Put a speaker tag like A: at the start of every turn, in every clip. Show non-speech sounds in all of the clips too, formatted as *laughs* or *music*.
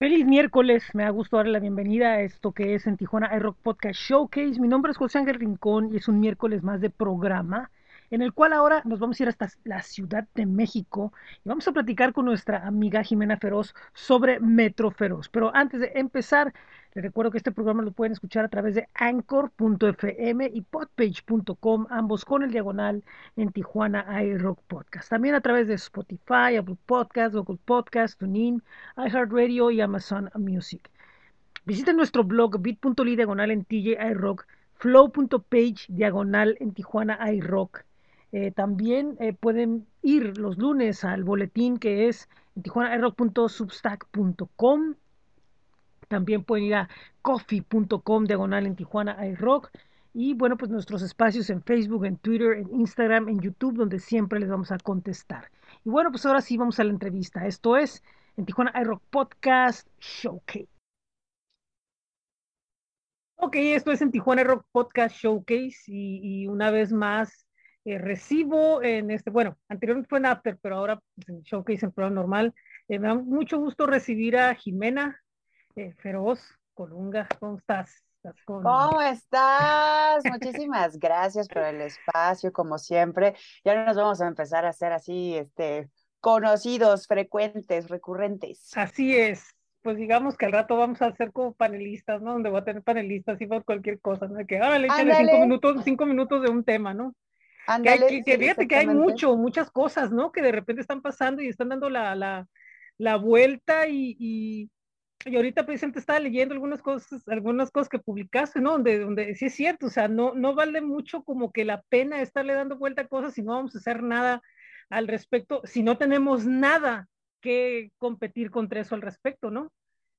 A: Feliz miércoles, me da gusto darle la bienvenida a esto que es en Tijuana iRock Podcast Showcase. Mi nombre es José Ángel Rincón y es un miércoles más de programa en el cual ahora nos vamos a ir hasta la Ciudad de México y vamos a platicar con nuestra amiga Jimena Feroz sobre Metro Feroz. Pero antes de empezar, les recuerdo que este programa lo pueden escuchar a través de anchor.fm y podpage.com, ambos con el diagonal en Tijuana iRock Podcast. También a través de Spotify, Apple Podcast, Google Podcast, TuneIn, iHeartRadio y Amazon Music. Visiten nuestro blog bit.ly diagonal en TJ iRock, flow.page diagonal en Tijuana iRock. Eh, también eh, pueden ir los lunes al boletín que es en tijuanairock.substack.com. También pueden ir a coffee.com diagonal en Tijuana iRock. Y bueno, pues nuestros espacios en Facebook, en Twitter, en Instagram, en YouTube, donde siempre les vamos a contestar. Y bueno, pues ahora sí vamos a la entrevista. Esto es en Tijuana iRock Podcast Showcase. Ok, esto es en Tijuana Rock Podcast Showcase y, una vez más eh, recibo en este, bueno, anteriormente fue en After, pero ahora pues, en Showcase en programa normal. Eh, me da mucho gusto recibir a Jimena eh, Feroz Colunga. ¿Cómo estás? ¿Estás con...
B: ¿Cómo estás? Muchísimas *laughs* gracias por el espacio, como siempre. Ya nos vamos a empezar a hacer así, este, conocidos, frecuentes, recurrentes.
A: Así es pues digamos que al rato vamos a ser como panelistas, ¿no? Donde voy a tener panelistas y por cualquier cosa, ¿no? Que ahora le echan cinco minutos, cinco minutos de un tema, ¿no?
B: Ándale,
A: que, hay, que, fíjate que hay mucho, muchas cosas, ¿no? Que de repente están pasando y están dando la, la, la vuelta y, y, y, ahorita precisamente estaba leyendo algunas cosas, algunas cosas que publicaste, ¿no? Donde, donde sí es cierto, o sea, no, no vale mucho como que la pena estarle dando vuelta a cosas si no vamos a hacer nada al respecto, si no tenemos nada que competir contra eso al respecto, ¿no?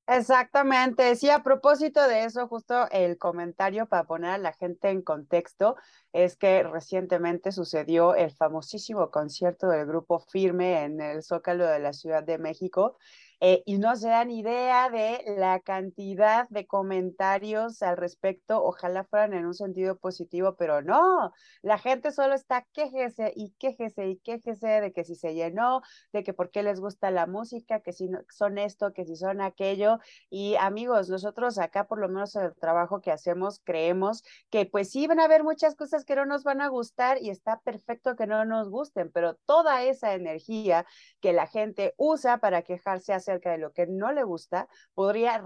B: Exactamente, sí, a propósito de eso, justo el comentario para poner a la gente en contexto es que recientemente sucedió el famosísimo concierto del grupo Firme en el Zócalo de la Ciudad de México eh, y no se dan idea de la cantidad de comentarios al respecto, ojalá fueran en un sentido positivo, pero no, la gente solo está quejese y quejese y quejese de que si se llenó, de que por qué les gusta la música, que si son esto, que si son aquello, y amigos, nosotros acá por lo menos en el trabajo que hacemos creemos que pues sí van a haber muchas cosas que no nos van a gustar y está perfecto que no nos gusten, pero toda esa energía que la gente usa para quejarse hace acerca de lo que no le gusta, podría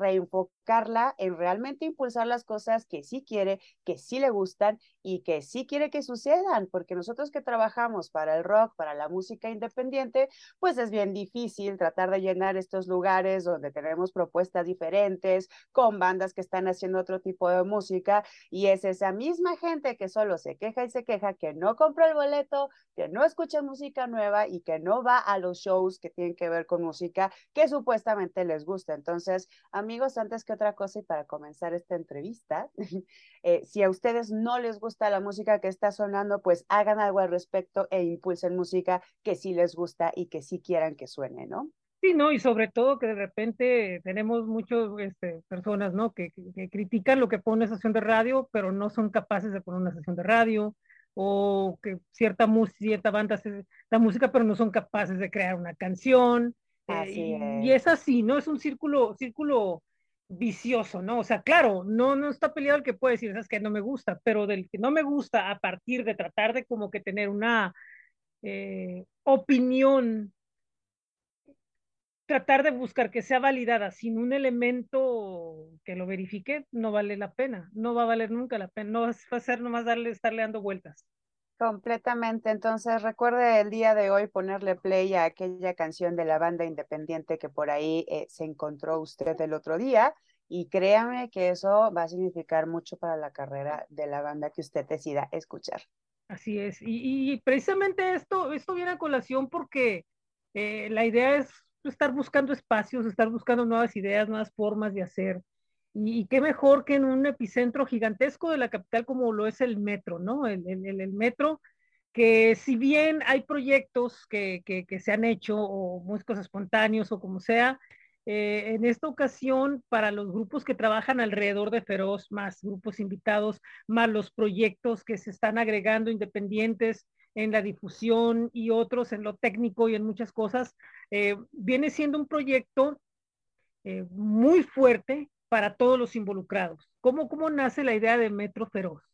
B: en realmente impulsar las cosas que sí quiere, que sí le gustan y que sí quiere que sucedan, porque nosotros que trabajamos para el rock, para la música independiente, pues es bien difícil tratar de llenar estos lugares donde tenemos propuestas diferentes, con bandas que están haciendo otro tipo de música, y es esa misma gente que solo se queja y se queja, que no compra el boleto, que no escucha música nueva y que no va a los shows que tienen que ver con música, que supuestamente les gusta. Entonces, amigos, antes que otra cosa y para comenzar esta entrevista, *laughs* eh, si a ustedes no les gusta la música que está sonando, pues hagan algo al respecto e impulsen música que sí les gusta y que sí quieran que suene, ¿no?
A: Sí, ¿no? Y sobre todo que de repente tenemos muchas este, personas, ¿no? Que, que, que, critican lo que pone una estación de radio, pero no son capaces de poner una estación de radio, o que cierta, cierta banda hace la música, pero no son capaces de crear una canción.
B: Así
A: eh,
B: es.
A: y es así, ¿no? Es un círculo, círculo vicioso, ¿no? O sea, claro, no, no está peleado el que puede decir, es que no me gusta, pero del que no me gusta a partir de tratar de como que tener una eh, opinión tratar de buscar que sea validada sin un elemento que lo verifique, no vale la pena, no va a valer nunca la pena, no va a ser nomás darle, estarle dando vueltas.
B: Completamente. Entonces, recuerde el día de hoy ponerle play a aquella canción de la banda independiente que por ahí eh, se encontró usted el otro día. Y créame que eso va a significar mucho para la carrera de la banda que usted decida escuchar.
A: Así es. Y, precisamente esto, esto viene a colación porque eh, la idea es estar buscando espacios, estar buscando nuevas ideas, nuevas formas de hacer. Y, qué mejor que en un epicentro gigantesco de la capital como lo es el metro, ¿no? El, metro, que si bien hay proyectos que, que, que, se han hecho, o músicos espontáneos, o como sea, eh, en esta ocasión, para los grupos que trabajan alrededor de Feroz, más grupos invitados, más los proyectos que se están agregando independientes, en la difusión y otros en lo técnico y en muchas cosas, eh, viene siendo un proyecto eh, muy fuerte para todos los involucrados. ¿Cómo, ¿Cómo nace la idea de Metro Feroz?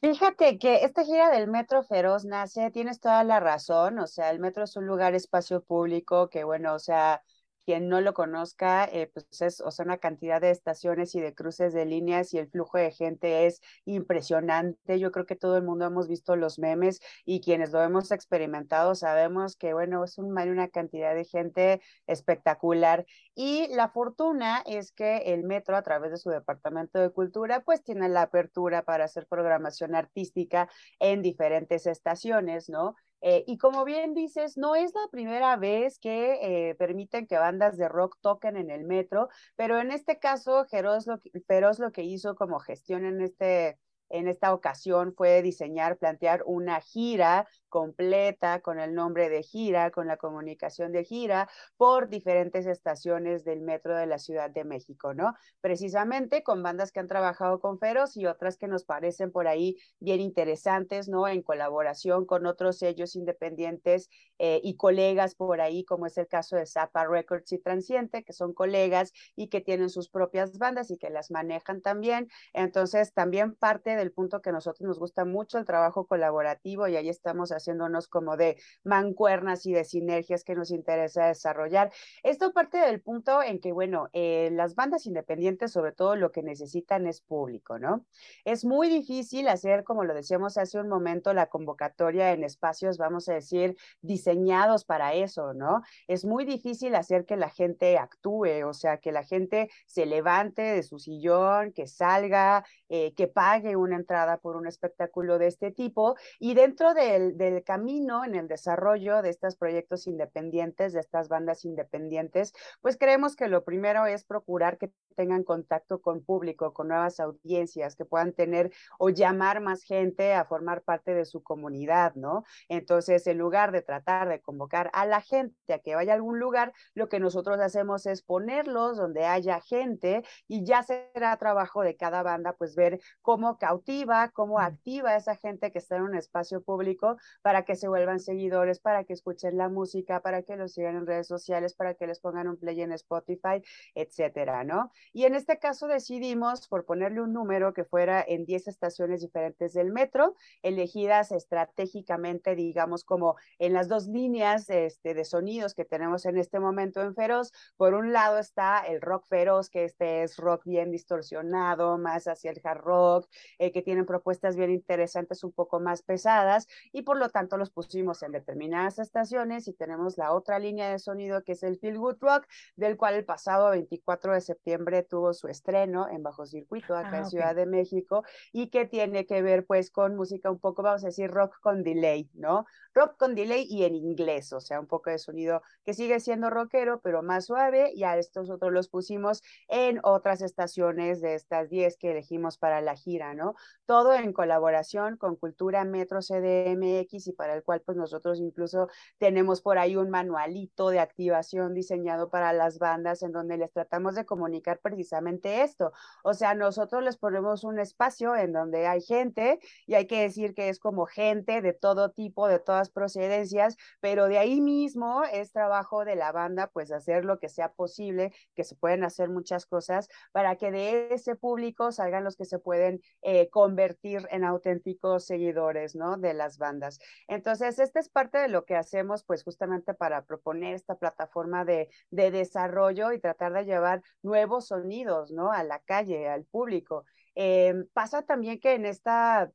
B: Fíjate que esta gira del Metro Feroz nace, tienes toda la razón, o sea, el metro es un lugar, espacio público que, bueno, o sea, quien no lo conozca, eh, pues es, o sea, una cantidad de estaciones y de cruces de líneas y el flujo de gente es impresionante. Yo creo que todo el mundo hemos visto los memes y quienes lo hemos experimentado sabemos que, bueno, es un, una cantidad de gente espectacular. Y la fortuna es que el metro, a través de su departamento de cultura, pues tiene la apertura para hacer programación artística en diferentes estaciones, ¿no? Eh, y como bien dices, no es la primera vez que eh, permiten que bandas de rock toquen en el metro, pero en este caso, Feroz lo, Feroz lo que hizo como gestión en este en esta ocasión fue diseñar, plantear una gira completa con el nombre de gira, con la comunicación de gira por diferentes estaciones del metro de la Ciudad de México, ¿no? Precisamente con bandas que han trabajado con Feroz y otras que nos parecen por ahí bien interesantes, ¿no? En colaboración con otros sellos independientes eh, y colegas por ahí, como es el caso de Zappa Records y Transiente, que son colegas y que tienen sus propias bandas y que las manejan también. Entonces, también parte del punto que a nosotros nos gusta mucho el trabajo colaborativo y ahí estamos haciéndonos como de mancuernas y de sinergias que nos interesa desarrollar. Esto parte del punto en que, bueno, eh, las bandas independientes sobre todo lo que necesitan es público, ¿no? Es muy difícil hacer, como lo decíamos hace un momento, la convocatoria en espacios, vamos a decir, diseñados para eso, ¿no? Es muy difícil hacer que la gente actúe, o sea, que la gente se levante de su sillón, que salga, eh, que pague una entrada por un espectáculo de este tipo y dentro del, del camino en el desarrollo de estos proyectos independientes, de estas bandas independientes, pues creemos que lo primero es procurar que tengan contacto con público, con nuevas audiencias, que puedan tener o llamar más gente a formar parte de su comunidad, ¿no? Entonces, en lugar de tratar de convocar a la gente a que vaya a algún lugar, lo que nosotros hacemos es ponerlos donde haya gente y ya será trabajo de cada banda, pues ver cómo cautiva, cómo activa a esa gente que está en un espacio público para que se vuelvan seguidores, para que escuchen la música, para que los sigan en redes sociales, para que les pongan un play en Spotify, etcétera, ¿no? Y en este caso decidimos, por ponerle un número que fuera en 10 estaciones diferentes del metro, elegidas estratégicamente, digamos, como en las dos líneas este, de sonidos que tenemos en este momento en Feroz. Por un lado está el rock feroz, que este es rock bien distorsionado, más hacia el hard rock, eh, que tienen propuestas bien interesantes, un poco más pesadas, y por lo tanto los pusimos en determinadas estaciones y tenemos la otra línea de sonido que es el Feel Good Rock, del cual el pasado 24 de septiembre tuvo su estreno en Bajo Circuito, acá ah, en Ciudad de México, y que tiene que ver pues con música un poco, vamos a decir, rock con delay, ¿no? Rock con delay y en inglés, o sea, un poco de sonido que sigue siendo rockero, pero más suave, y a estos otros los pusimos en otras estaciones de estas 10 que elegimos para la gira, ¿no? Todo en colaboración con Cultura Metro CDMX y para el cual pues nosotros incluso tenemos por ahí un manualito de activación diseñado para las bandas en donde les tratamos de comunicar precisamente esto. O sea, nosotros les ponemos un espacio en donde hay gente y hay que decir que es como gente de todo tipo, de todas procedencias, pero de ahí mismo es trabajo de la banda pues hacer lo que sea posible, que se pueden hacer muchas cosas para que de ese público salgan los que se pueden eh, convertir en auténticos seguidores, ¿no? De las bandas. Entonces, esta es parte de lo que hacemos, pues justamente para proponer esta plataforma de, de desarrollo y tratar de llevar nuevos sonidos, ¿no? A la calle, al público. Eh, pasa también que en, esta,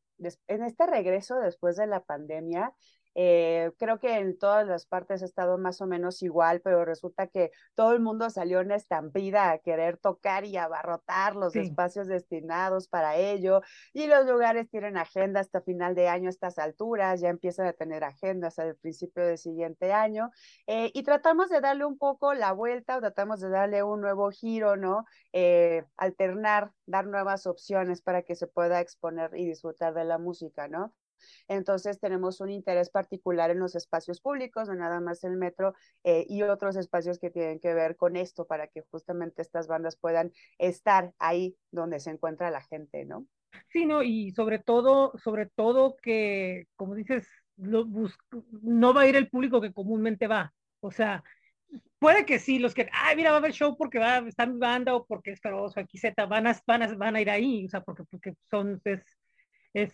B: en este regreso después de la pandemia, eh, creo que en todas las partes ha estado más o menos igual, pero resulta que todo el mundo salió en estampida a querer tocar y abarrotar los espacios destinados para ello. Y los lugares tienen agenda hasta final de año a estas alturas, ya empiezan a tener agendas al principio del siguiente año. Eh, y tratamos de darle un poco la vuelta o tratamos de darle un nuevo giro, ¿no? Eh, alternar, dar nuevas opciones para que se pueda exponer y disfrutar de la música, ¿no? Entonces tenemos un interés particular en los espacios públicos, no nada más el metro eh, y otros espacios que tienen que ver con esto para que justamente estas bandas puedan estar ahí donde se encuentra la gente, ¿no?
A: Sí, no, y sobre todo, sobre todo que, como dices, no va a ir el público que comúnmente va. O sea, puede que sí, los que, ay, mira, va a haber show porque va, está mi banda o porque es Feroz o Z, van a, van, van a ir ahí, o sea, porque, porque son, es, es,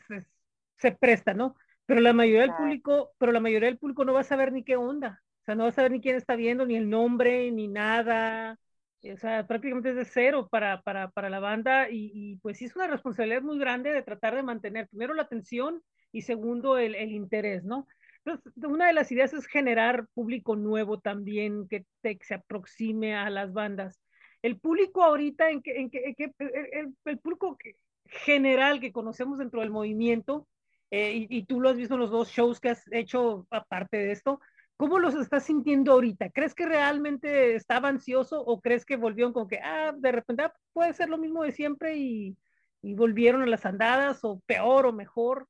A: se presta, ¿no? Pero la mayoría del público, pero la mayoría del público no va a saber ni qué onda, o sea, no va a saber ni quién está viendo, ni el nombre, ni nada, o sea, prácticamente es de cero para, para, para la banda y, y, pues sí es una responsabilidad muy grande de tratar de mantener primero la atención y segundo el, el interés, ¿no? Entonces, una de las ideas es generar público nuevo también que, te, se aproxime a las bandas. El público ahorita, en que, en que, en que el, el, público general que conocemos dentro del movimiento, eh, y, y, tú lo has visto en los dos shows que has hecho aparte de esto, ¿Cómo los estás sintiendo ahorita? ¿Crees que realmente estaba ansioso o crees que volvieron con que, ah, de repente ah, puede ser lo mismo de siempre y, y volvieron a las andadas o peor o mejor?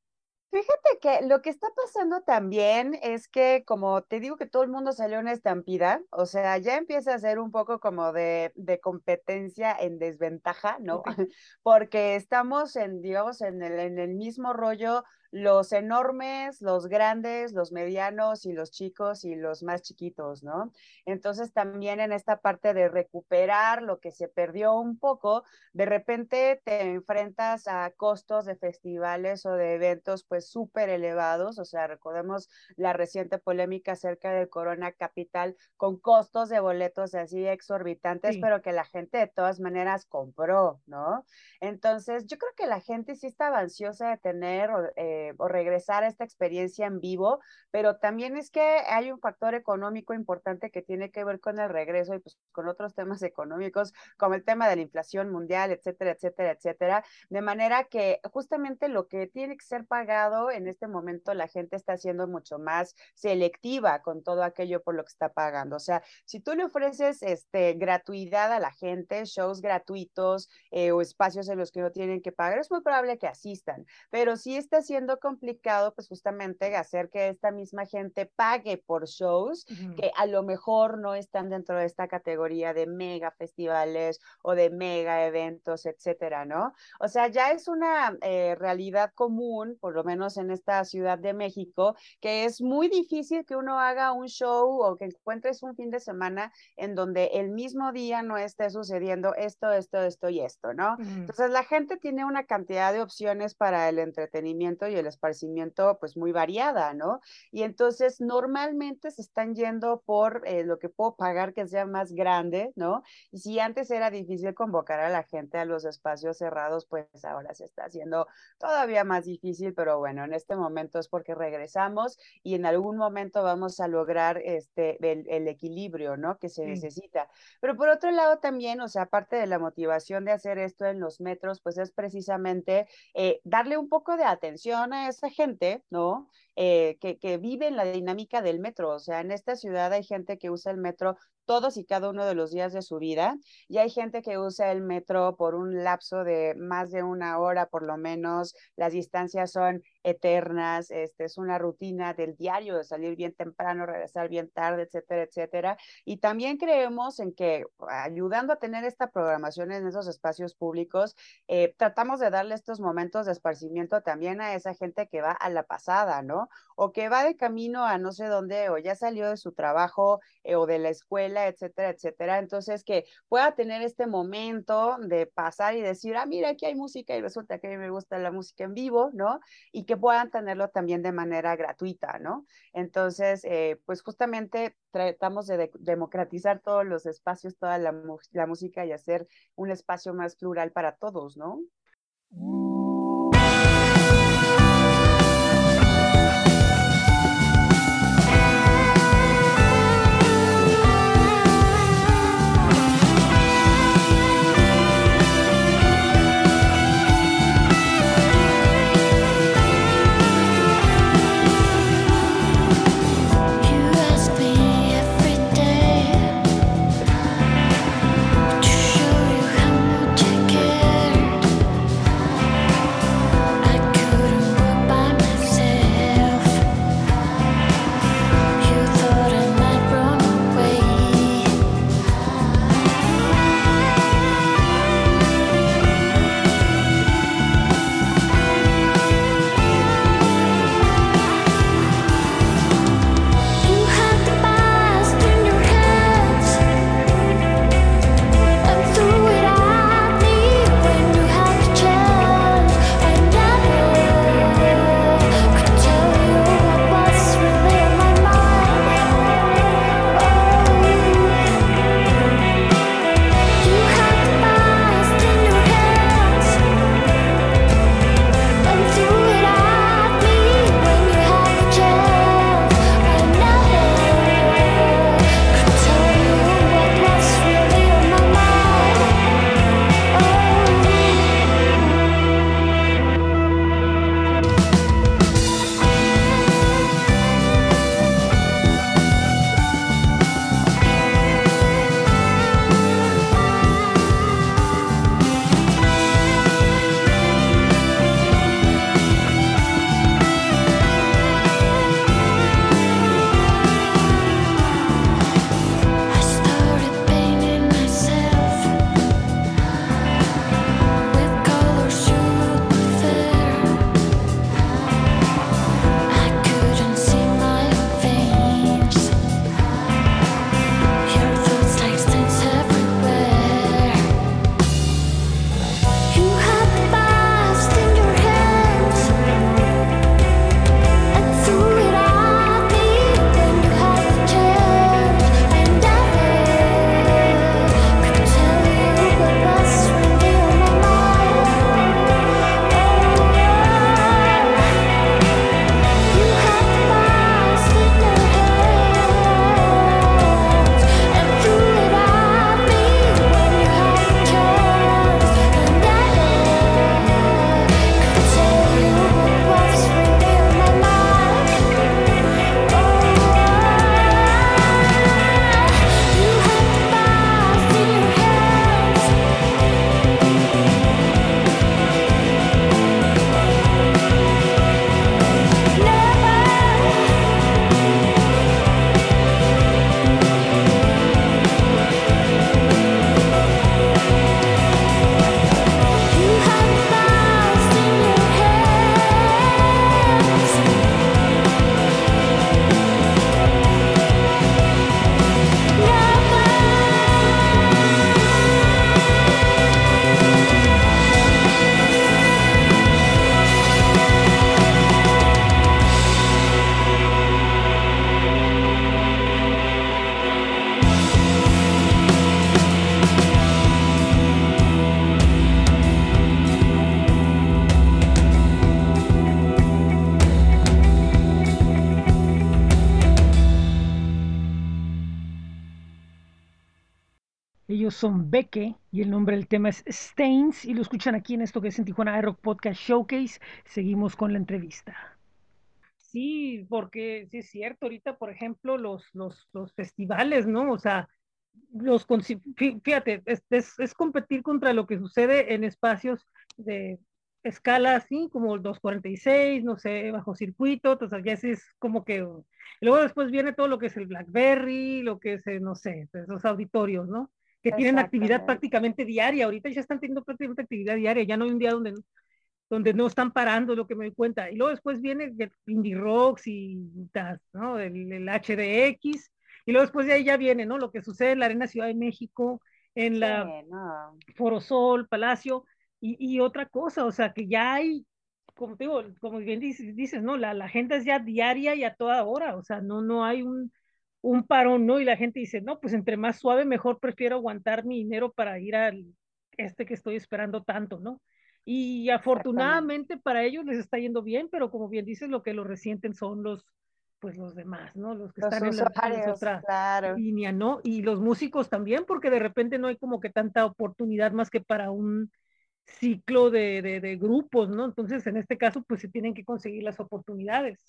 B: Fíjate que lo que está pasando también es que, como te digo que todo el mundo salió en estampida, o sea, ya empieza a ser un poco como de, de competencia en desventaja, ¿no? Okay. *laughs* Porque estamos en, digamos, en el, en el mismo rollo los enormes, los grandes, los medianos y los chicos y los más chiquitos, ¿no? Entonces también en esta parte de recuperar lo que se perdió un poco, de repente te enfrentas a costos de festivales o de eventos pues súper elevados, o sea, recordemos la reciente polémica acerca del Corona Capital con costos de boletos así exorbitantes, sí. pero que la gente de todas maneras compró, ¿no? Entonces yo creo que la gente sí estaba ansiosa de tener... Eh, eh, o regresar a esta experiencia en vivo, pero también es que hay un factor económico importante que tiene que ver con el regreso y pues con otros temas *laughs* económicos, como el tema de la inflación mundial, etcétera, etcétera, etcétera, de manera que justamente lo que tiene que ser pagado en este momento la gente está siendo mucho más selectiva con todo aquello por lo que está pagando. O sea, si tú le ofreces este, gratuidad a la gente, shows gratuitos eh, o espacios en los que no tienen que pagar, es muy probable que asistan, pero si está siendo complicado, pues justamente hacer que esta misma gente pague por shows uh -huh. que a lo mejor no están dentro de esta categoría de mega festivales o de mega eventos, etcétera, ¿no? O sea, ya es una eh, realidad común, por lo menos en esta Ciudad de México, que es muy difícil que uno haga un show o que encuentres un fin de semana en donde el mismo día no esté sucediendo esto, esto, esto y esto, ¿no? Uh -huh. Entonces la gente tiene una cantidad de opciones para el entretenimiento y el esparcimiento pues muy variada, ¿no? Y entonces normalmente se están yendo por eh, lo que puedo pagar que sea más grande, ¿no? Y si antes era difícil convocar a la gente a los espacios cerrados, pues ahora se está haciendo todavía más difícil, pero bueno, en este momento es porque regresamos y en algún momento vamos a lograr este, el, el equilibrio, ¿no? Que se sí. necesita. Pero por otro lado también, o sea, aparte de la motivación de hacer esto en los metros, pues es precisamente eh, darle un poco de atención a esa gente, ¿no? Eh, que, que vive en la dinámica del metro. O sea, en esta ciudad hay gente que usa el metro todos y cada uno de los días de su vida. Y hay gente que usa el metro por un lapso de más de una hora por lo menos. Las distancias son eternas, este, es una rutina del diario de salir bien temprano, regresar bien tarde, etcétera, etcétera. Y también creemos en que ayudando a tener esta programación en esos espacios públicos, eh, tratamos de darle estos momentos de esparcimiento también a esa gente que va a la pasada, ¿no? O que va de camino a no sé dónde, o ya salió de su trabajo eh, o de la escuela, etcétera, etcétera. Entonces, que pueda tener este momento de pasar y decir, ah, mira, aquí hay música y resulta que a mí me gusta la música en vivo, ¿no? Y que puedan tenerlo también de manera gratuita, ¿no? Entonces, eh, pues justamente tratamos de, de, democratizar todos los espacios, toda la, la, música y hacer un espacio más plural para todos, ¿no?
A: Son Beque y el nombre del tema es Stains y lo escuchan aquí en esto que es en Tijuana Rock Podcast Showcase. Seguimos con la entrevista. Sí, porque sí es cierto, ahorita, por ejemplo, los, los, los festivales, ¿no? O sea, los fíjate, es, es, es, competir contra lo que sucede en espacios de escala así, como el 246, no sé, bajo circuito, entonces ya es como que... luego después viene todo lo que es el BlackBerry, lo que es, eh, no sé, pues, esos auditorios, ¿no? Que tienen actividad prácticamente diaria, ahorita ya están teniendo prácticamente actividad diaria, ya no hay un día donde, donde no están parando, lo que me doy cuenta. Y luego después viene el Indie Rocks y ¿no? El, el, HDX, y luego después de ahí ya viene, ¿no? Lo que sucede en la Arena Ciudad de México, en la sí, no. Forosol, Palacio, y, y, otra cosa, o sea, que ya hay, como te digo, como bien dices, dices ¿no? La, la agenda es ya diaria y a toda hora, o sea, no, no hay un, un parón, ¿no? Y la gente dice, no, pues entre más suave, mejor prefiero aguantar mi dinero para ir al este que estoy esperando tanto, ¿no? Y afortunadamente para ellos les está yendo bien, pero como bien dices, lo que lo resienten son los, pues los demás, ¿no? Los que
B: los
A: están en la, en otra
B: claro.
A: línea, ¿no? Y los músicos también, porque de repente no hay como que tanta oportunidad más que para un ciclo de, de, de, grupos, ¿no? Entonces, en este caso, pues se tienen que conseguir las oportunidades.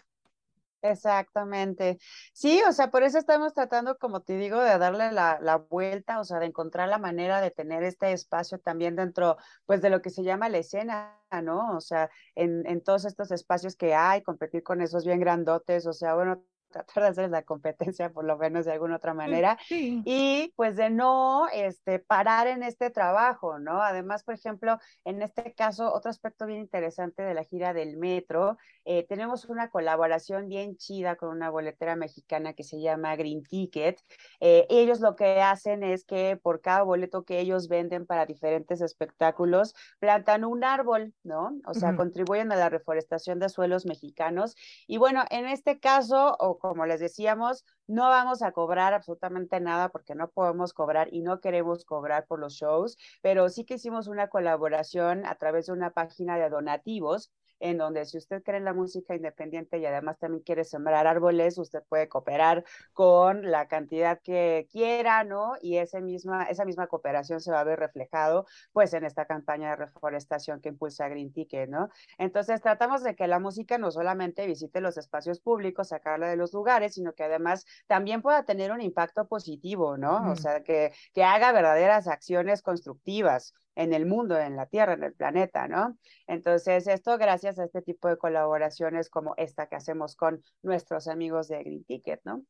B: Exactamente. Sí, o sea, por eso estamos tratando, como te digo, de darle la, la, vuelta, o sea, de encontrar la manera de tener este espacio también dentro, pues, de lo que se llama la escena, ¿no? O sea, en, en todos estos espacios que hay, competir con esos bien grandotes, o sea, bueno, tratar de hacer la competencia por lo menos de alguna otra manera
A: sí.
B: y pues de no este, parar en este trabajo, ¿no? Además, por ejemplo, en este caso, otro aspecto bien interesante de la gira del metro, eh, tenemos una colaboración bien chida con una boletera mexicana que se llama Green Ticket. Eh, ellos lo que hacen es que por cada boleto que ellos venden para diferentes espectáculos, plantan un árbol, ¿no? O sea, uh -huh. contribuyen a la reforestación de suelos mexicanos. Y bueno, en este caso, o como les decíamos, no vamos a cobrar absolutamente nada porque no podemos cobrar y no queremos cobrar por los shows, pero sí que hicimos una colaboración a través de una página de donativos en donde si usted cree en la música independiente y además también quiere sembrar árboles, usted puede cooperar con la cantidad que quiera, ¿no? Y ese misma, esa misma cooperación se va a ver reflejado, pues, en esta campaña de reforestación que impulsa Green Ticket, ¿no? Entonces, tratamos de que la música no solamente visite los espacios públicos, sacarla de los lugares, sino que además también pueda tener un impacto positivo, ¿no? Mm. O sea, que, que haga verdaderas acciones constructivas en el mundo, en la Tierra, en el planeta, ¿no? Entonces, esto gracias a este tipo de colaboraciones como esta que hacemos con nuestros amigos de Green Ticket, ¿no?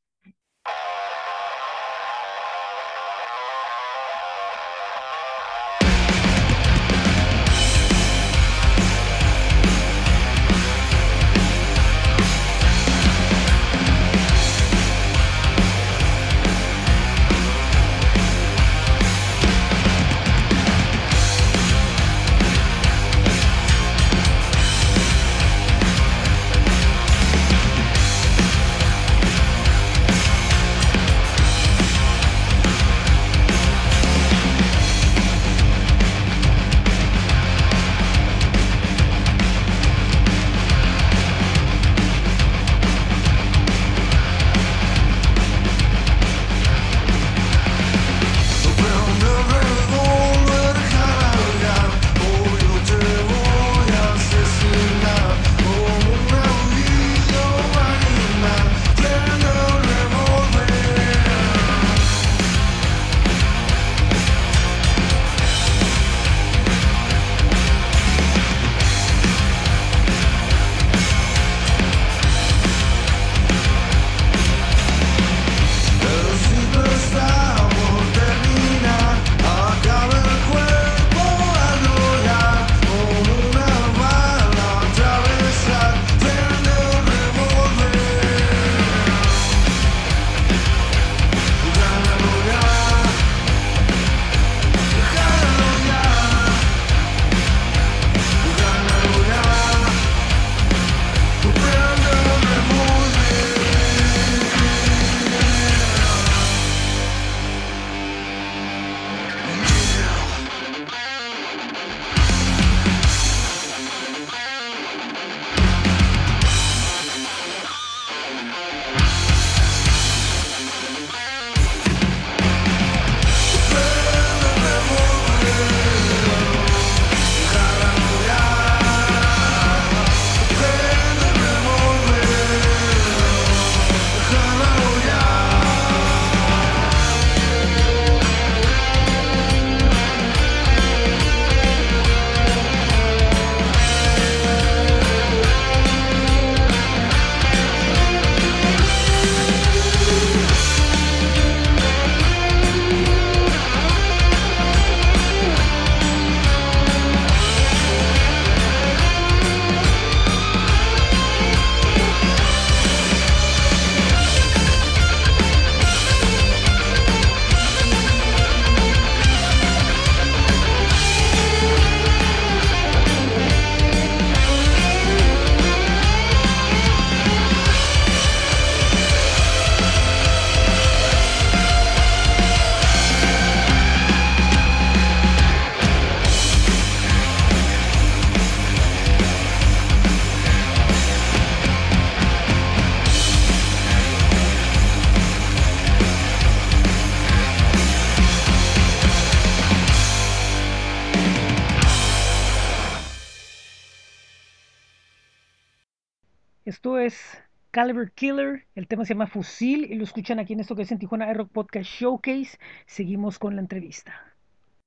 A: Esto es Caliber Killer, el tema se llama Fusil y lo escuchan aquí en esto que es en Tijuana Rock Podcast Showcase. Seguimos con la entrevista.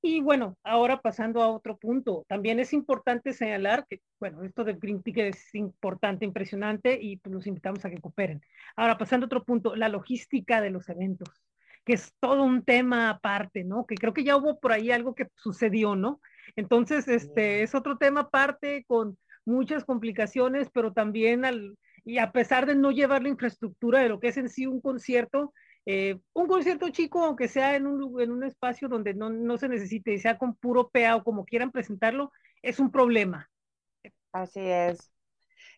A: Y bueno, ahora pasando a otro punto, también es importante señalar que, bueno, esto de Green Ticket es importante, impresionante y pues los invitamos a que cooperen. Ahora, pasando a otro punto, la logística de los eventos, que es todo un tema aparte, ¿no? Que creo que ya hubo por ahí algo que sucedió, ¿no? Entonces, este es otro tema aparte con muchas complicaciones, pero también al, y a pesar de no llevar la infraestructura de lo que es en sí un concierto, eh, un concierto chico, aunque sea en un, en un espacio donde no, no se necesite, sea con puro PA o como quieran presentarlo, es un problema.
B: Así es.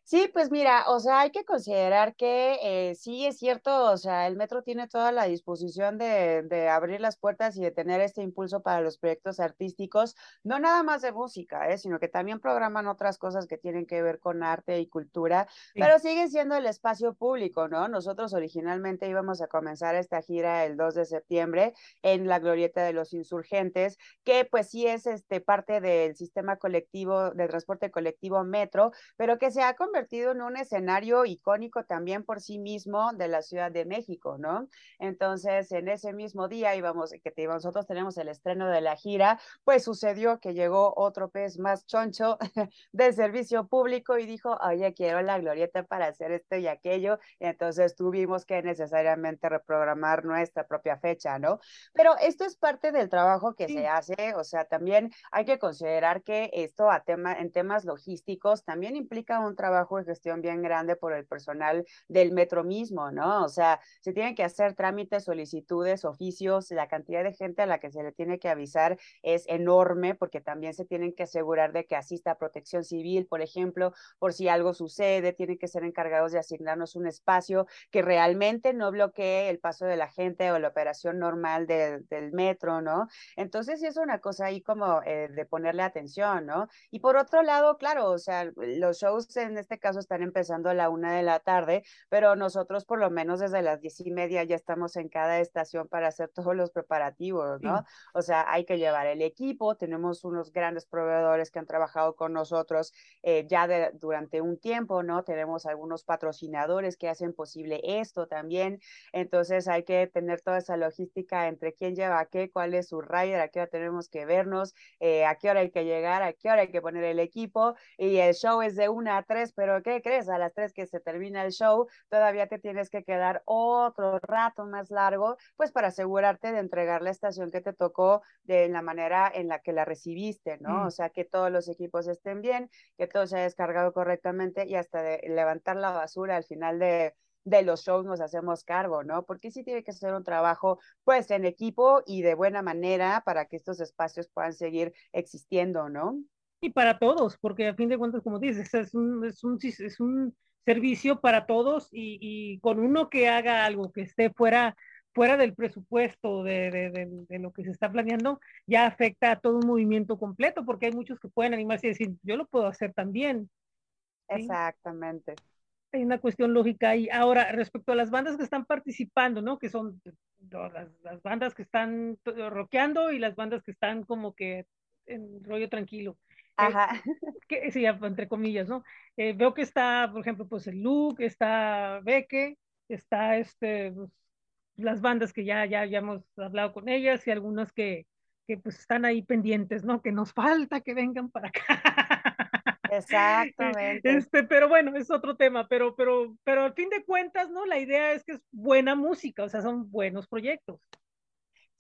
B: Sí, pues mira, o sea, hay que considerar que eh, sí es cierto, o sea, el metro tiene toda la disposición de, de, abrir las puertas y de tener este impulso para los proyectos artísticos, no nada más de música, ¿eh? sino que también programan otras cosas que tienen que ver con arte y cultura, sí. pero sigue siendo el espacio público, ¿no? Nosotros originalmente íbamos a comenzar esta gira el 2 de septiembre en la Glorieta de los Insurgentes, que pues sí es este, parte del sistema colectivo de transporte colectivo metro, pero que se ha convertido convertido en un escenario icónico también por sí mismo de la Ciudad de México, ¿no? Entonces, en ese mismo día íbamos, que te, nosotros tenemos el estreno de la gira, pues sucedió que llegó otro pez más choncho *laughs* del servicio público y dijo, oye, quiero la glorieta para hacer esto y aquello, y entonces tuvimos que necesariamente reprogramar nuestra propia fecha, ¿no? Pero esto es parte del trabajo que sí. se hace, o sea, también hay que considerar que esto a tema, en temas logísticos también implica un trabajo de gestión bien grande por el personal del metro mismo, ¿no? O sea, se tienen que hacer trámites, solicitudes, oficios, la cantidad de gente a la que se le tiene que avisar es enorme porque también se tienen que asegurar de que asista protección civil, por ejemplo, por si algo sucede, tienen que ser encargados de asignarnos un espacio que realmente no bloquee el paso de la gente o la operación normal de, del metro, ¿no? Entonces, sí es una cosa ahí como eh, de ponerle atención, ¿no? Y por otro lado, claro, o sea, los shows en este caso están empezando a la una de la tarde, pero nosotros por lo menos desde las diez y media ya estamos en cada estación para hacer *laughs* todos los preparativos, ¿no? Sí. O sea, hay que llevar el equipo, tenemos unos grandes proveedores que han trabajado con nosotros eh, ya de, durante un tiempo, ¿no? Tenemos algunos patrocinadores que hacen posible esto también, entonces hay que tener toda esa logística entre quién lleva qué, cuál es su rider, a qué hora tenemos que vernos, eh, a qué hora hay que llegar, a qué hora hay que poner el equipo, y el show es de una a tres, pero ¿qué crees? A las tres que se termina el show, todavía te tienes que quedar otro rato más largo, pues para asegurarte de entregar la estación que te tocó de la manera en la que la recibiste, ¿no? Mm. O sea, que todos los equipos estén bien, que todo se haya descargado correctamente y hasta de levantar la basura al final de, de los shows nos hacemos cargo, ¿no? Porque sí tiene que ser un trabajo, pues, en equipo y de buena manera para que estos espacios puedan seguir existiendo, ¿no?
A: Y para todos, porque a fin de cuentas, como dices, es un, es un, es un servicio para todos y, y, con uno que haga algo que esté fuera, fuera del presupuesto de, de, de, de, lo que se está planeando, ya afecta a todo un movimiento completo, porque hay muchos que pueden animarse y decir, yo lo puedo hacer también.
B: ¿sí? Exactamente.
A: Hay una cuestión lógica ahí. Ahora, respecto a las bandas que están participando, ¿no? Que son las, las bandas que están rockeando y las bandas que están como que en rollo tranquilo.
B: Ajá. *laughs* *laughs*
A: Que, sí, entre comillas, ¿no? Eh, veo que está, por ejemplo, pues el Luke, está Beque, está este, pues, las bandas que ya, ya, ya hemos hablado con ellas y algunas que, que pues están ahí pendientes, ¿no? Que nos falta que vengan para acá. *laughs*
B: Exactamente.
A: Este, pero bueno, es otro tema, pero, pero, pero al fin de cuentas, ¿no? La idea es que es buena música, o sea, son buenos proyectos.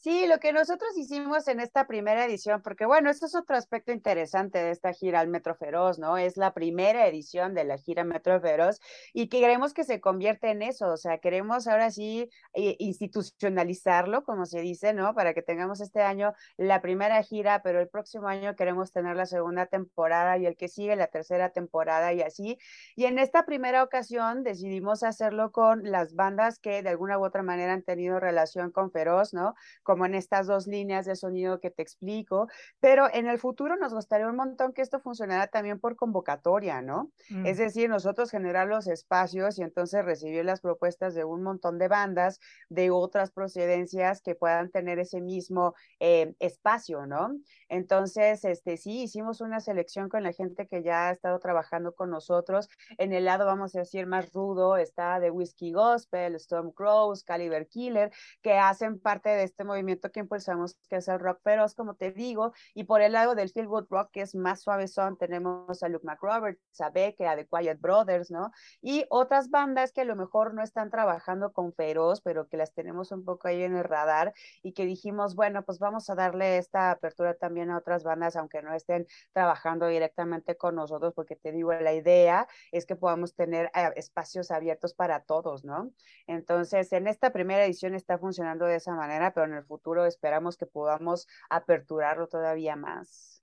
B: Sí, lo que nosotros hicimos en esta primera edición, porque bueno, este es otro aspecto interesante de esta gira al Metro Feroz, ¿no? Es la primera edición de la gira Metro Feroz y que queremos que se convierta en eso, o sea, queremos ahora sí institucionalizarlo, como se dice, ¿no? Para que tengamos este año la primera gira, pero el próximo año queremos tener la segunda temporada y el que sigue la tercera temporada y así. Y en esta primera ocasión decidimos hacerlo con las bandas que de alguna u otra manera han tenido relación con Feroz, ¿no? Con como en estas dos líneas de sonido que te explico, pero en el futuro nos gustaría un montón que esto funcionara también por convocatoria, ¿no? Mm. Es decir, nosotros generar los espacios y entonces recibir las propuestas de un montón de bandas de otras procedencias que puedan tener ese mismo eh, espacio, ¿no? Entonces, este, sí, hicimos una selección con la gente que ya ha estado trabajando con nosotros. En el lado, vamos a decir, más rudo, está The Whiskey Gospel, Storm Crows, Caliber Killer, que hacen parte de este movimiento que impulsamos, que es el rock feroz, como te digo. Y por el lado del Feel Good Rock, que es más suavezón, tenemos a Luke McRoberts, a Beck, a The Quiet Brothers, ¿no? Y otras bandas que a lo mejor no están trabajando con feroz, pero que las tenemos un poco ahí en el radar y que dijimos, bueno, pues vamos a darle esta apertura también a otras bandas, aunque no estén trabajando directamente con nosotros, porque te digo, la idea es que podamos tener eh, espacios abiertos para todos, ¿no? Entonces, en esta primera edición está funcionando de esa manera, pero en el futuro esperamos que podamos aperturarlo todavía más.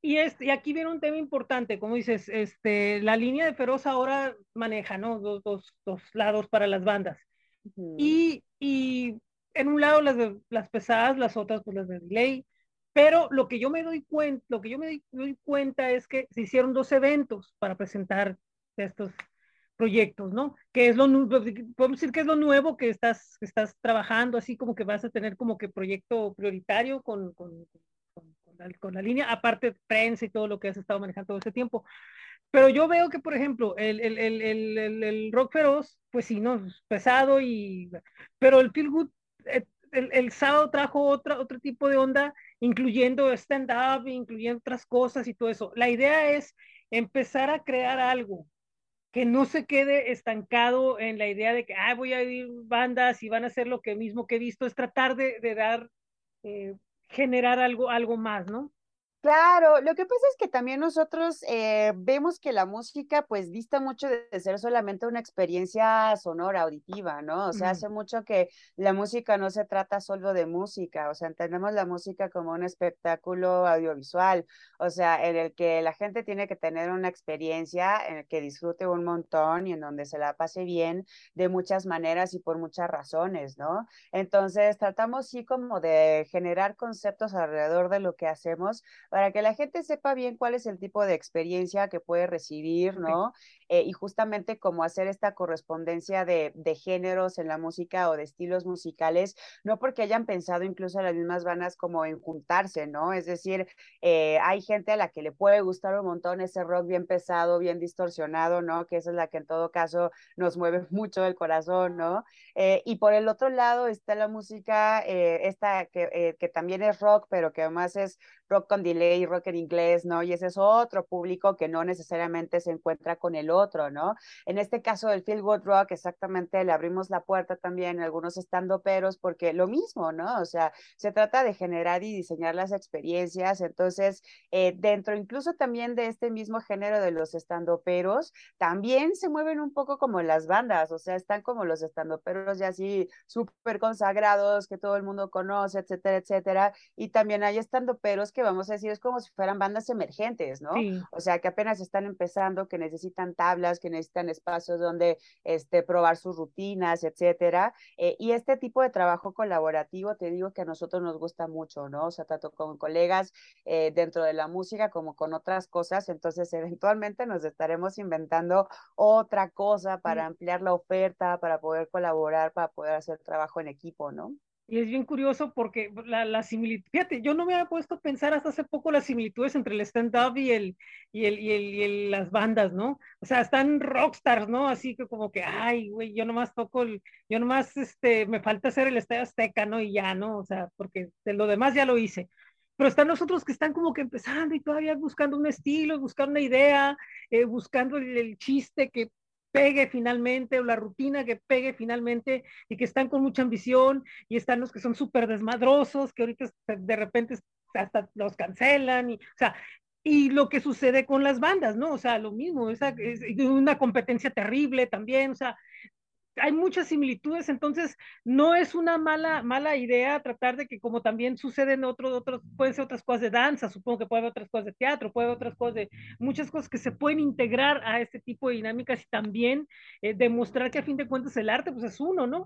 A: Y, este, y aquí viene un tema importante, como dices, este, la línea de Feroz ahora maneja, ¿no? Dos, dos, dos lados para las bandas. y, y, en un lado las, las pesadas, las otras pues las de delay. Pero lo que yo me doy cuenta, lo que yo me doy cuenta es que se hicieron dos eventos para presentar estos proyectos, ¿no? Que es lo, podemos decir que es lo nuevo que estás, estás trabajando, así como que vas a tener como que proyecto prioritario con, con, con, la, línea, aparte prensa y todo lo que has estado manejando todo ese tiempo. Pero yo veo que, por ejemplo, el, el, el, el rock feroz, pues sí, ¿no? Es pesado y... Pero el Feel Good, eh, el, sábado trajo otra, otro tipo de onda, incluyendo stand-up, incluyendo otras cosas y todo eso. La idea es empezar a crear algo que no se quede estancado en la idea de que voy a ir bandas y van a hacer lo que mismo que he visto, es tratar de, de dar, eh, generar algo, algo más, ¿no?
B: Claro, lo que pasa es que también nosotros eh, vemos que la música pues dista mucho de ser solamente una experiencia sonora, auditiva, ¿no? O sea, hace mucho que la música no se trata solo de música, o sea, entendemos la música como un espectáculo audiovisual, o sea, en el que la gente tiene que tener una experiencia en el que disfrute un montón y en donde se la pase bien de muchas maneras y por muchas razones, ¿no? Entonces, tratamos sí como de generar conceptos alrededor de lo que hacemos para que la gente sepa bien cuál es el tipo de experiencia que puede recibir, ¿no? Eh, y justamente cómo hacer esta correspondencia de, de, géneros en la música o de estilos musicales, no porque hayan pensado incluso las mismas bandas como en juntarse, ¿no? Es decir, eh, hay gente a la que le puede gustar un montón ese rock bien pesado, bien distorsionado, ¿no? Que esa es la que en todo caso nos mueve *laughs* mucho el corazón, ¿no? Eh, y por el otro lado está la música, esta que, que también es rock, pero que además es rock con delay, rock en inglés, ¿no? Y ese es otro público que no necesariamente se encuentra con el otro, ¿no? En este caso del Feel Good Rock, exactamente le abrimos la puerta también a algunos estando peros porque lo mismo, ¿no? O sea, se trata de generar y diseñar las experiencias, entonces, eh, dentro incluso también de este mismo género de los estando peros, también se mueven un poco como las bandas, o sea, están como los estando peros ya así súper consagrados, que todo el mundo conoce, etcétera, etcétera, y también hay estando peros que vamos a decir es como si fueran bandas emergentes, ¿no? O sea, que apenas están empezando, que necesitan tablas, que necesitan espacios donde este, probar sus rutinas, etcétera. Eh, y este tipo de trabajo colaborativo, te digo que a nosotros nos gusta mucho, ¿no? O sea, tanto con colegas eh, dentro de la música como con otras cosas. Entonces, *laughs* eventualmente nos estaremos inventando otra cosa para ampliar la oferta, para poder colaborar, para poder hacer trabajo en equipo, ¿no?
A: Y es bien curioso porque la, la similitud, fíjate, yo no me había puesto a pensar hasta hace poco las similitudes entre el stand-up y, el, y, el, y, el, y el, las bandas, ¿no? O sea, están rockstars, ¿no? Así que como que, ay, güey, yo nomás toco, el, yo nomás, este, me falta hacer el estadio azteca, ¿no? Y ya, ¿no? O sea, porque de lo demás ya lo hice. Pero están los otros que están como que empezando y todavía buscando un estilo, buscando una idea, eh, buscando el, chiste que pegue finalmente o la rutina que pegue finalmente y que están con mucha ambición y están los que son súper desmadrosos, que ahorita de repente hasta los cancelan y, o sea, y lo que sucede con las bandas, ¿no? O sea, lo mismo, esa, es una competencia terrible también, o sea, hay muchas similitudes, entonces no es una mala, mala idea tratar de que como también sucede en otros, otros, pueden ser otras cosas de danza, supongo que puede haber otras cosas de teatro, puede haber otras cosas de muchas cosas que se pueden integrar a este tipo de dinámicas y también eh, demostrar que a fin de cuentas el arte pues es uno, ¿no?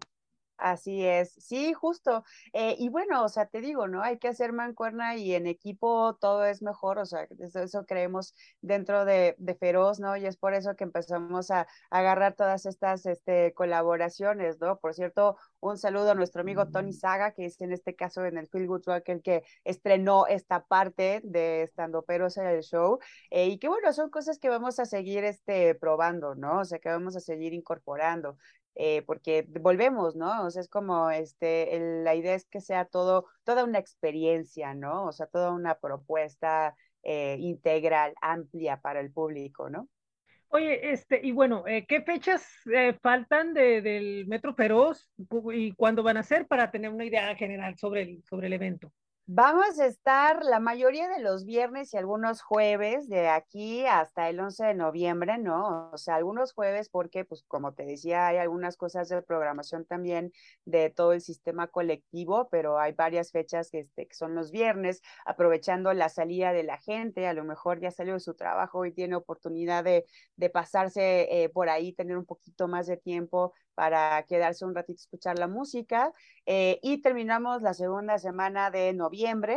B: Así es, sí, justo. Eh, y bueno, o sea, te digo, ¿no? Hay que hacer mancuerna y en equipo todo es mejor, o sea, eso, eso creemos dentro de, de, Feroz, ¿no? Y es por eso que empezamos a, a agarrar todas estas este, colaboraciones, ¿no? Por cierto, un saludo a nuestro amigo Tony Saga, que es en este caso en el Feel Good Rock el que estrenó esta parte de Estando Peros en el show. Eh, y que bueno, son cosas que vamos a seguir este, probando, ¿no? O sea, que vamos a seguir incorporando eh, porque volvemos, ¿no? O sea, es como, este, la idea es que sea todo, toda una experiencia, ¿no? O sea, toda una propuesta eh, integral, amplia para el público, ¿no?
A: Oye, este, y bueno, eh, ¿qué fechas eh, faltan de, del Metro Feroz y cuándo van a ser para tener una idea general sobre el, sobre el evento?
B: Vamos a estar la mayoría de los viernes y algunos jueves de aquí hasta el 11 de noviembre, ¿no? O sea, algunos jueves porque, pues, como te decía, hay algunas cosas de programación también de todo el sistema colectivo, pero hay varias fechas que, este, que son los viernes, aprovechando la salida de la gente, a lo mejor ya salió de su trabajo y tiene oportunidad de, de pasarse eh, por ahí, tener un poquito más de tiempo para quedarse un ratito escuchar la música. Eh, y terminamos la segunda semana de noviembre.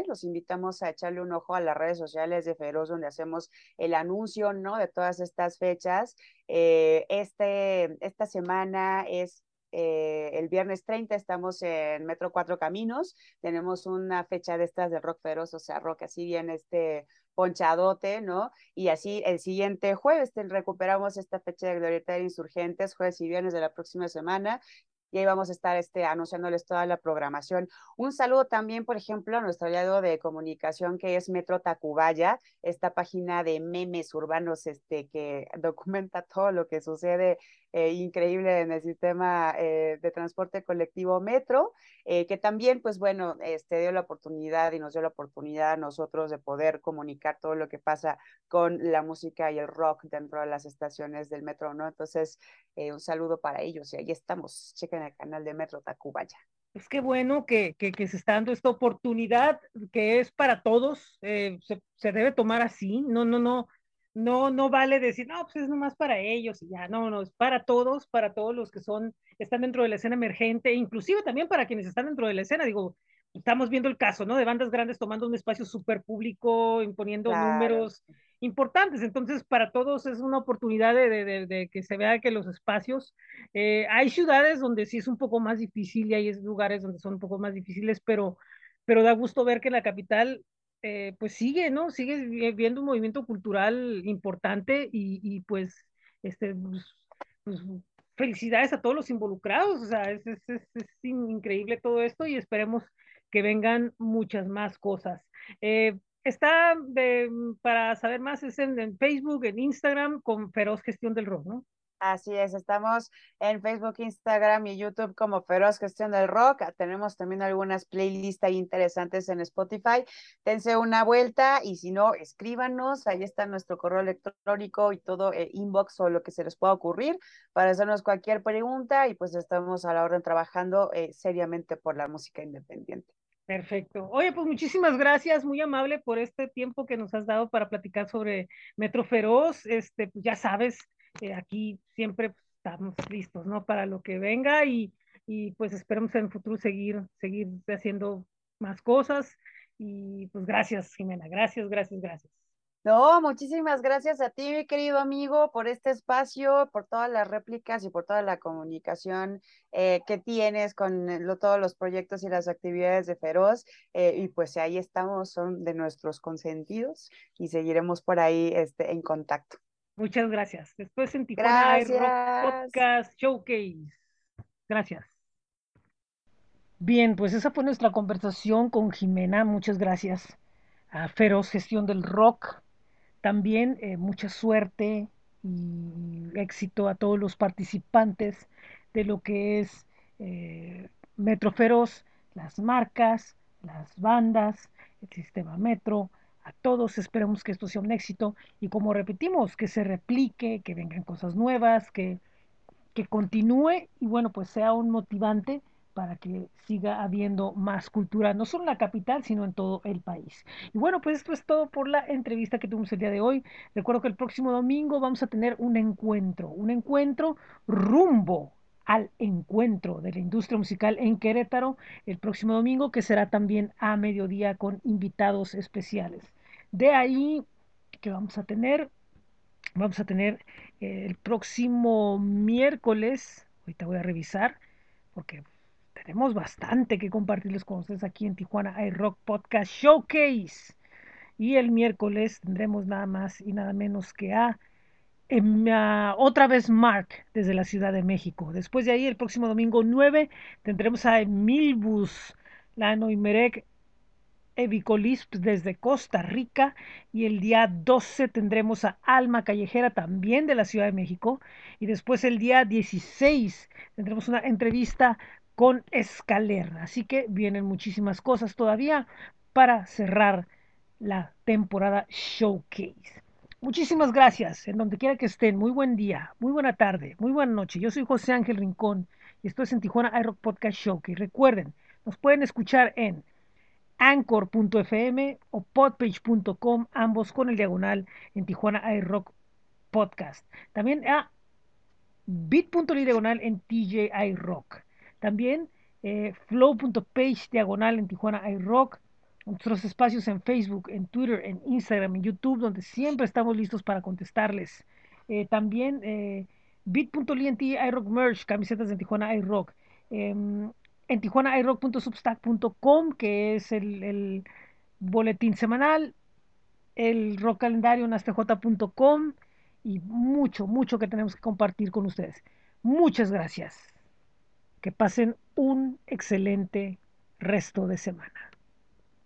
B: Los invitamos a echarle un ojo a las redes sociales de Feroz, donde hacemos el anuncio ¿no? de todas estas fechas. Eh, este, esta semana es eh, el viernes 30 estamos en Metro Cuatro Caminos, tenemos una fecha de estas de rock feroz, o sea, rock así bien este ponchadote, ¿no? Y así el siguiente jueves recuperamos esta fecha de Glorieta de Insurgentes, jueves y viernes de la próxima semana, y ahí vamos a estar este, anunciándoles toda la programación. Un saludo también, por ejemplo, a nuestro aliado de comunicación que es Metro Tacubaya, esta página de memes urbanos este, que *laughs* documenta todo lo que sucede eh, increíble en el sistema eh, de transporte colectivo Metro, eh, que también, pues bueno, este, dio la oportunidad y nos dio la oportunidad a nosotros de poder comunicar todo lo que pasa con la música y el rock dentro de las estaciones del Metro, ¿no? Entonces, un saludo para ellos y ahí estamos. Chequen el canal de Metro Tacubaya.
A: Es que bueno que, que, que, se está dando esta oportunidad que es para todos, se, se debe tomar así, no, no, no, no, no vale decir, no, pues es nomás para ellos y ya, no, no, es para todos, para todos los que son, están dentro de la escena emergente, inclusive también para quienes están dentro de la escena, digo, estamos viendo el caso, ¿no? De bandas grandes tomando un espacio súper público, imponiendo claro. números importantes, entonces para todos es una oportunidad de, de, de que se vea que los espacios, eh, hay ciudades donde sí es un poco más difícil y hay lugares donde son un poco más difíciles, pero, pero da gusto ver que en la capital eh, pues sigue, ¿no? Sigue viendo un movimiento cultural importante y, y pues, este, pues, pues, felicidades a todos los involucrados, o sea, es, es, es, increíble todo esto y esperemos que vengan muchas más cosas. Eh, está de, para saber más, es en, en, Facebook, en Instagram, con Feroz Gestión del Rock, ¿no?
B: Así es, estamos en Facebook, Instagram y YouTube como Feroz Gestión del Rock. Tenemos también algunas playlists interesantes en Spotify. Dense una vuelta y si no, escríbanos. Ahí está nuestro correo electrónico y todo eh, inbox o lo que se les pueda ocurrir para hacernos cualquier pregunta y pues estamos a la orden trabajando eh, seriamente por la música independiente.
A: Perfecto. Oye, pues muchísimas gracias, muy amable por este tiempo que nos has dado para platicar sobre Metro Feroz. Este, pues ya sabes, eh, aquí siempre estamos listos, ¿no? Para lo que venga y, y pues esperemos en el futuro seguir, seguir haciendo más cosas. Y pues gracias, Jimena, gracias, gracias, gracias.
B: No, muchísimas gracias a ti, mi querido amigo, por este espacio, por todas las réplicas y por toda la comunicación eh, que tienes con lo, todos los proyectos y las actividades de Feroz. Eh, y pues ahí estamos, son de nuestros consentidos y seguiremos por ahí este, en contacto.
A: Muchas gracias. Después en Tijuana Rock Podcast Showcase. Gracias. Bien, pues esa fue nuestra conversación con Jimena. Muchas gracias a Feroz Gestión del Rock. También eh, mucha suerte y éxito a todos los participantes de lo que es eh, Metro Feroz, las marcas, las bandas, el sistema Metro, a todos esperemos que esto sea un éxito y como repetimos, que se replique, que vengan cosas nuevas, que, que continúe y bueno, pues sea un motivante para que siga habiendo más cultura, no solo en la capital, sino en todo el país. Y bueno, pues esto es todo por la entrevista que tuvimos el día de hoy. Recuerdo que el próximo domingo vamos a tener un encuentro, un encuentro rumbo al encuentro de la industria musical en Querétaro el próximo domingo, que será también a mediodía con invitados especiales. De ahí, que vamos a tener? Vamos a tener eh, el próximo miércoles, ahorita voy a revisar, porque tenemos bastante que compartirles con ustedes aquí en Tijuana iRock Podcast Showcase. Y el miércoles tendremos nada más y nada menos que a otra vez Mark desde la Ciudad de México. Después de ahí, el próximo domingo 9, tendremos a Emilbus Lano y Merek Evicolisp desde Costa Rica. Y el día 12 tendremos a Alma Callejera también de la Ciudad de México. Y después el día 16 tendremos una entrevista con Escaler. Así que vienen muchísimas cosas todavía para cerrar la temporada Showcase. Muchísimas gracias, en donde quiera que estén. Muy buen día, muy buena tarde, muy buena noche. Yo soy José Ángel Rincón y esto es en Tijuana iRock Podcast Show. Que recuerden, nos pueden escuchar en anchor.fm o podpage.com, ambos con el diagonal en Tijuana iRock Podcast. También a bit.ly diagonal en TJ iRock. También eh, flow.page diagonal en Tijuana iRock nuestros espacios en Facebook, en Twitter, en Instagram, en YouTube, donde siempre estamos listos para contestarles. Eh, también eh, bit.ly iRock Merch, camisetas de Tijuana iRock. En Tijuana iRock.substack.com, que es el, boletín semanal. El rock calendario en y mucho, mucho que tenemos que compartir con ustedes. Muchas gracias. Que pasen un excelente resto de semana.